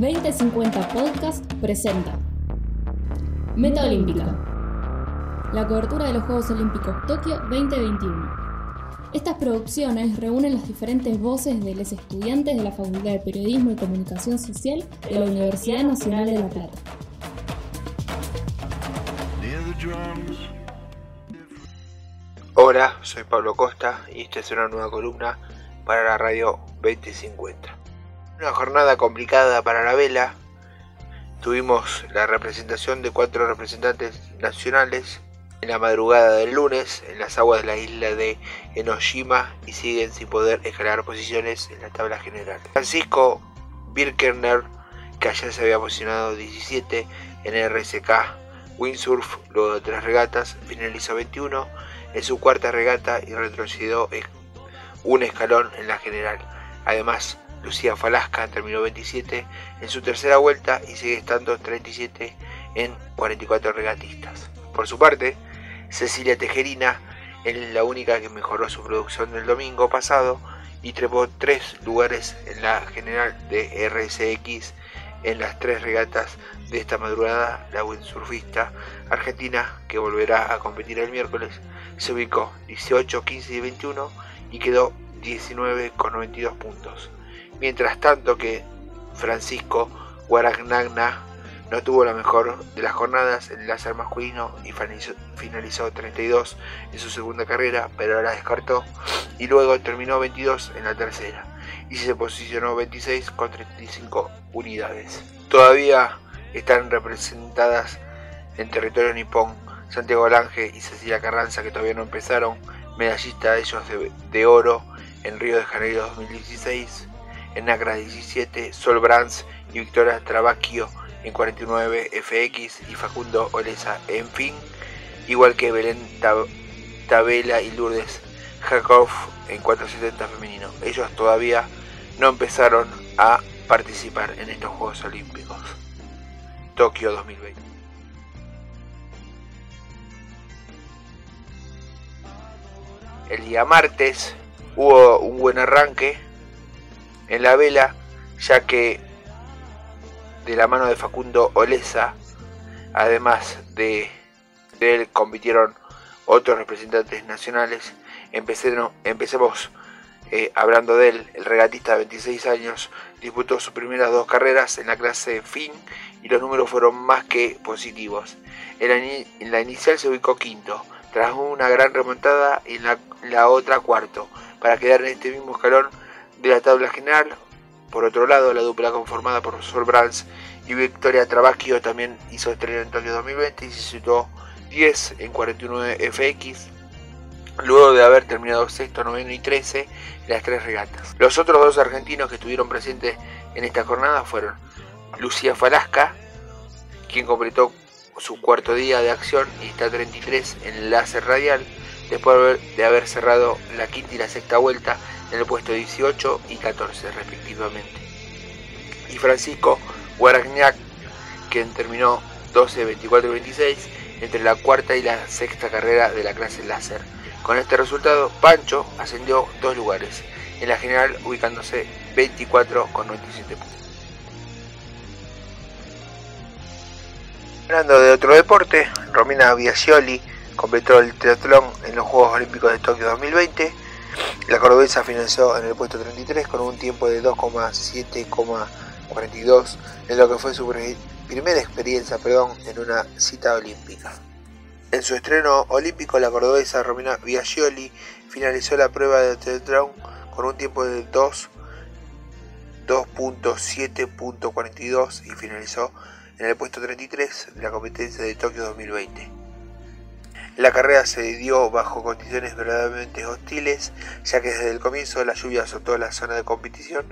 2050 Podcast presenta Meta Olímpica. La cobertura de los Juegos Olímpicos Tokio 2021. Estas producciones reúnen las diferentes voces de los estudiantes de la Facultad de Periodismo y Comunicación Social de la Universidad Nacional de La Plata. Hola, soy Pablo Costa y esta es una nueva columna para la radio 2050. Una jornada complicada para la vela. Tuvimos la representación de cuatro representantes nacionales en la madrugada del lunes en las aguas de la isla de Enoshima y siguen sin poder escalar posiciones en la tabla general. Francisco Birkener, que ayer se había posicionado 17 en el RSK Windsurf, luego de tres regatas, finalizó 21 en su cuarta regata y retrocedió un escalón en la general. Además, Lucía Falasca terminó 27 en su tercera vuelta y sigue estando 37 en 44 regatistas. Por su parte, Cecilia Tejerina es la única que mejoró su producción del domingo pasado y trepó tres lugares en la general de RSX en las tres regatas de esta madrugada. La windsurfista argentina, que volverá a competir el miércoles, se ubicó 18, 15 y 21 y quedó 19 con 92 puntos. Mientras tanto que Francisco Guaragnagna no tuvo la mejor de las jornadas en el láser masculino y finalizó, 32 en su segunda carrera, pero ahora descartó y luego terminó 22 en la tercera y se posicionó 26 con 35 unidades. Todavía están representadas en territorio nipón Santiago Lange y Cecilia Carranza que todavía no empezaron, medallista de ellos de, oro en Río de Janeiro 2016, en Acra 17, Sol Brands y Victoria Trabacchio en 49 FX y Facundo Olesa en fin, igual que Belén Tabela y Lourdes Jacob en 470 femenino. Ellos todavía no empezaron a participar en estos Juegos Olímpicos. Tokio 2020. El día martes hubo un buen arranque en la vela, ya que de la mano de Facundo Olesa, además de, él compitieron otros representantes nacionales. empecemos eh, hablando de él, el regatista de 26 años disputó sus primeras dos carreras en la clase fin y los números fueron más que positivos. En la, inicial se ubicó quinto, tras una gran remontada en la, la otra cuarto, para quedar en este mismo escalón de la tabla general por otro lado, la dupla conformada por Sol Brands y Victoria Trabacchio también hizo estreno en Tokio 2020 y se situó 10 en 49 FX, luego de haber terminado sexto, noveno y 13 en las tres regatas. Los otros dos argentinos que estuvieron presentes en esta jornada fueron Lucía Falasca, quien completó su cuarto día de acción y está 33 en el láser radial, después de haber cerrado la quinta y la sexta vuelta en el puesto 18 y 14 respectivamente. Y Francisco Guaragnac, quien terminó 12, 24 y 26 entre la cuarta y la sexta carrera de la clase láser. Con este resultado, Pancho ascendió dos lugares, en la general ubicándose 24 con 97 puntos. Hablando de otro deporte, Romina Biasioli completó el triatlón en los Juegos Olímpicos de Tokio 2020 la cordobesa finalizó en el puesto 33 con un tiempo de 2,7,42 en lo que fue su primera experiencia perdón, en una cita olímpica. En su estreno olímpico, la cordobesa Romina Biagioli finalizó la prueba de triatlón con un tiempo de 2.7.42 y finalizó en el puesto 33 de la competencia de Tokio 2020. La carrera se dio bajo condiciones verdaderamente hostiles, ya que desde el comienzo la lluvia azotó la zona de competición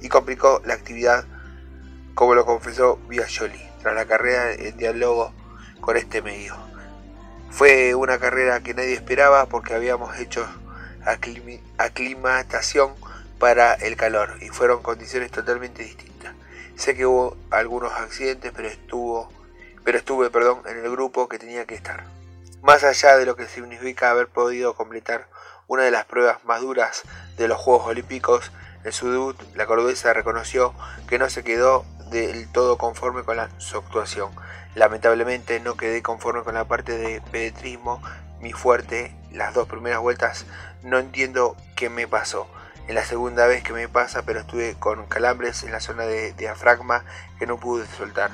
y complicó la actividad, como lo confesó Biagioli tras la carrera en diálogo con este medio. Fue una carrera que nadie esperaba porque habíamos hecho aclimatación para el calor y fueron condiciones totalmente distintas. Sé que hubo algunos accidentes, pero estuvo pero estuve, perdón, en el grupo que tenía que estar. Más allá de lo que significa haber podido completar una de las pruebas más duras de los Juegos Olímpicos, en su debut la cordobesa reconoció que no se quedó del todo conforme con su actuación. Lamentablemente no quedé conforme con la parte de pedetrismo, mi fuerte, las dos primeras vueltas no entiendo qué me pasó. En la segunda vez que me pasa, pero estuve con calambres en la zona de diafragma que no pude soltar.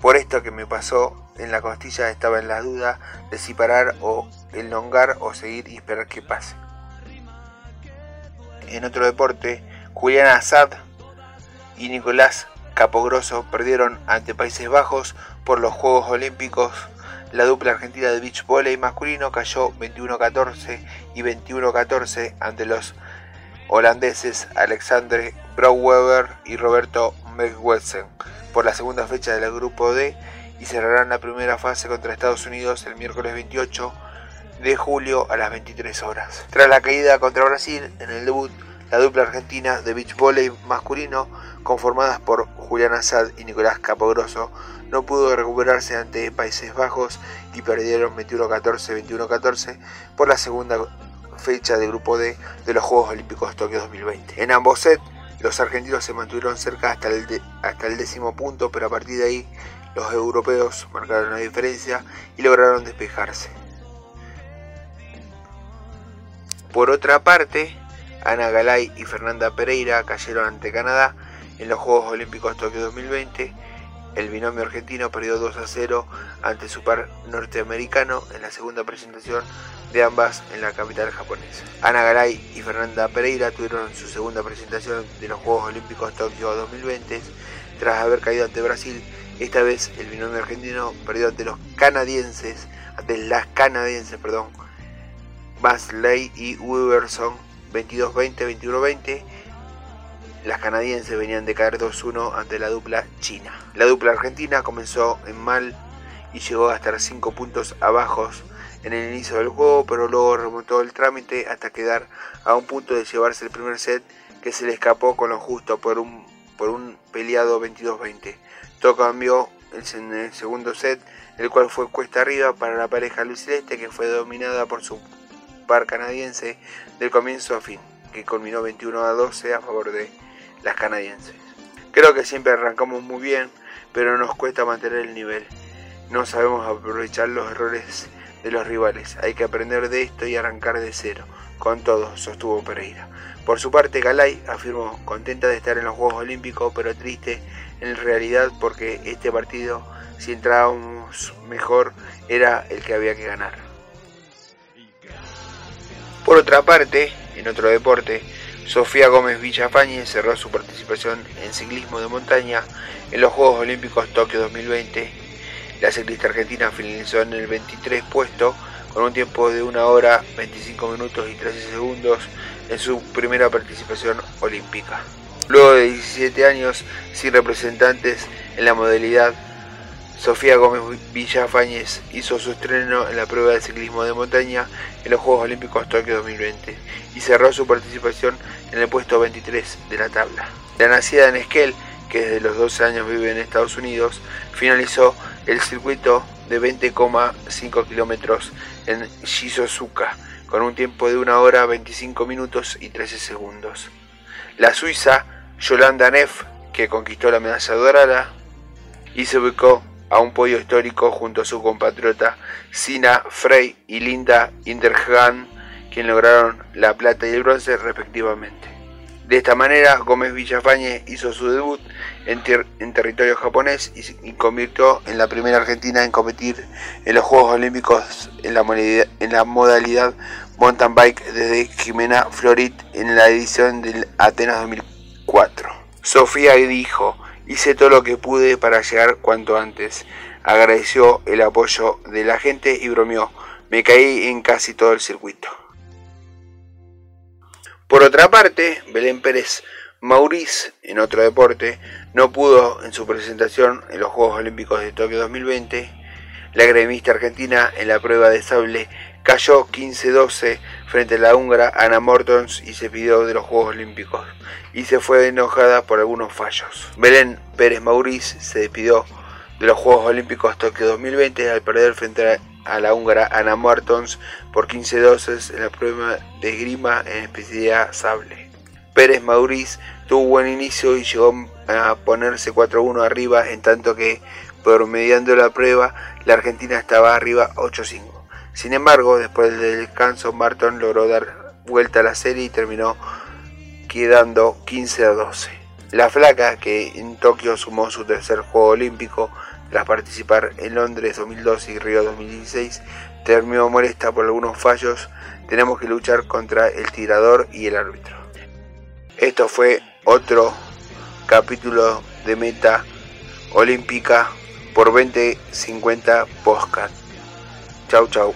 Por esto que me pasó en la costilla estaba en la duda de si parar o elongar o seguir y esperar que pase. En otro deporte, Julián Assad y Nicolás Capogroso perdieron ante Países Bajos por los Juegos Olímpicos. La dupla argentina de beach volley masculino cayó 21-14 y 21-14 ante los holandeses Alexandre Brouwer y Roberto Megwetsen por la segunda fecha del grupo D y cerrarán la primera fase contra Estados Unidos el miércoles 28 de julio a las 23 horas. Tras la caída contra Brasil en el debut, la dupla argentina de beach volley masculino, conformadas por Julián Assad y Nicolás Capogroso, no pudo recuperarse ante Países Bajos y perdieron 21-14, 21-14 por la segunda fecha del grupo D de los Juegos Olímpicos Tokio 2020. En ambos sets, los argentinos se mantuvieron cerca hasta el, hasta el décimo punto, pero a partir de ahí los europeos marcaron la diferencia y lograron despejarse. Por otra parte, Ana Galay y Fernanda Pereira cayeron ante Canadá en los Juegos Olímpicos Tokio 2020. El binomio argentino perdió 2 a 0 ante su par norteamericano en la segunda presentación de ambas en la capital japonesa. Ana Garay y Fernanda Pereira tuvieron su segunda presentación de los Juegos Olímpicos Tokio 2020 tras haber caído ante Brasil. Esta vez el binomio argentino perdió ante los canadienses, ante las canadienses, perdón, Basley y Weberson 22-20, 21-20. Las canadienses venían de caer 2-1 ante la dupla china. La dupla argentina comenzó en mal y llegó a estar 5 puntos abajo en el inicio del juego, pero luego remontó el trámite hasta quedar a un punto de llevarse el primer set que se le escapó con lo justo por un, por un peleado 22-20. Todo cambió en el segundo set, el cual fue cuesta arriba para la pareja Luis Celeste que fue dominada por su par canadiense del comienzo a fin, que culminó 21 a 12 a favor de las canadienses. Creo que siempre arrancamos muy bien, pero nos cuesta mantener el nivel. No sabemos aprovechar los errores de los rivales. Hay que aprender de esto y arrancar de cero. Con todo, sostuvo Pereira. Por su parte, Galay afirmó contenta de estar en los Juegos Olímpicos, pero triste en realidad porque este partido, si entrábamos mejor, era el que había que ganar. Por otra parte, en otro deporte, Sofía Gómez Villafañe cerró su participación en ciclismo de montaña en los Juegos Olímpicos Tokio 2020 la ciclista argentina finalizó en el 23 puesto con un tiempo de 1 hora 25 minutos y 13 segundos en su primera participación olímpica. Luego de 17 años sin representantes en la modalidad, Sofía Gómez Villafañez hizo su estreno en la prueba de ciclismo de montaña en los Juegos Olímpicos Tokio 2020 y cerró su participación en el puesto 23 de la tabla. La nacida en Esquel, que desde los 12 años vive en Estados Unidos, finalizó el circuito de 20,5 kilómetros en Shizuoka, con un tiempo de 1 hora 25 minutos y 13 segundos. La suiza Yolanda Neff, que conquistó la medalla dorada, y se ubicó a un podio histórico junto a su compatriota Sina Frey y Linda Indergan, quien lograron la plata y el bronce respectivamente. De esta manera, Gómez Villafañe hizo su debut en, territorio japonés y, convirtió en la primera argentina en competir en los Juegos Olímpicos en la, modalidad, en la modalidad mountain bike desde Jimena Florit en la edición del Atenas 2004. Sofía dijo, hice todo lo que pude para llegar cuanto antes. Agradeció el apoyo de la gente y bromeó, me caí en casi todo el circuito. Por otra parte, Belén Pérez Maurice, en otro deporte, no pudo en su presentación en los Juegos Olímpicos de Tokio 2020. La gremista argentina en la prueba de sable cayó 15-12 frente a la húngara Ana Mortons y se pidió de los Juegos Olímpicos y se fue enojada por algunos fallos. Belén Pérez Maurice se despidió de los Juegos Olímpicos Tokio 2020 al perder frente a la húngara Anna Martons por 15 doces en la prueba de esgrima en especialidad sable. Pérez Mauriz tuvo buen inicio y llegó a ponerse 4-1 arriba, en tanto que promediando la prueba la Argentina estaba arriba 8-5. Sin embargo, después del descanso, Martin logró dar vuelta a la serie y terminó quedando 15 a 12. La flaca, que en Tokio sumó su tercer juego olímpico tras participar en Londres 2012 y Río 2016, terminó molesta por algunos fallos. Tenemos que luchar contra el tirador y el árbitro. Esto fue otro capítulo de Meta Olímpica por 2050 Postcard. Chau, chau.